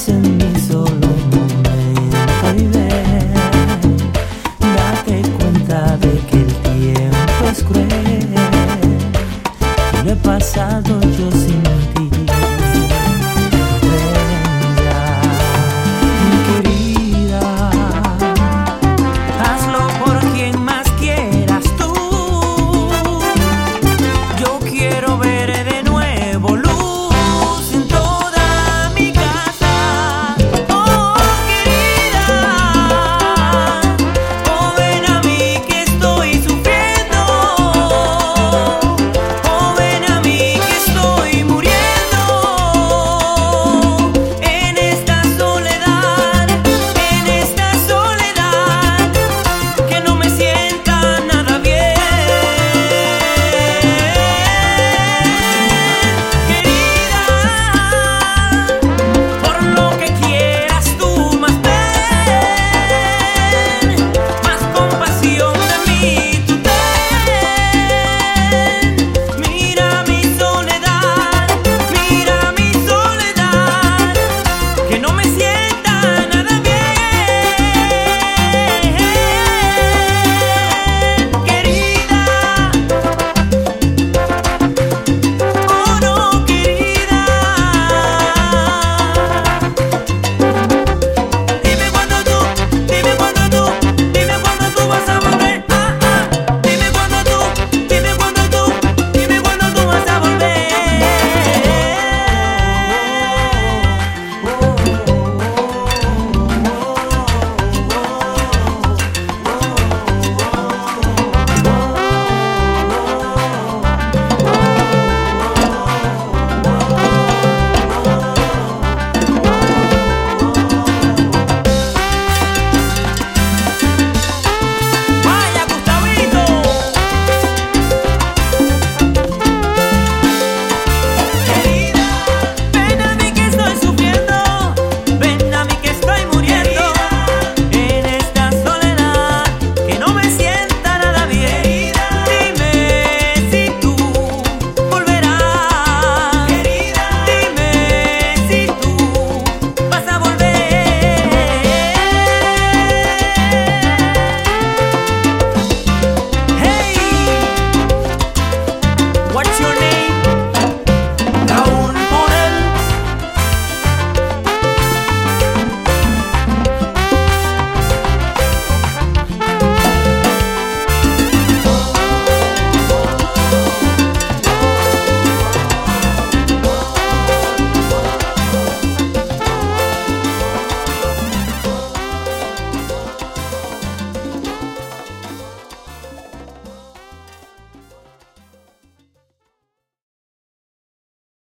passing me.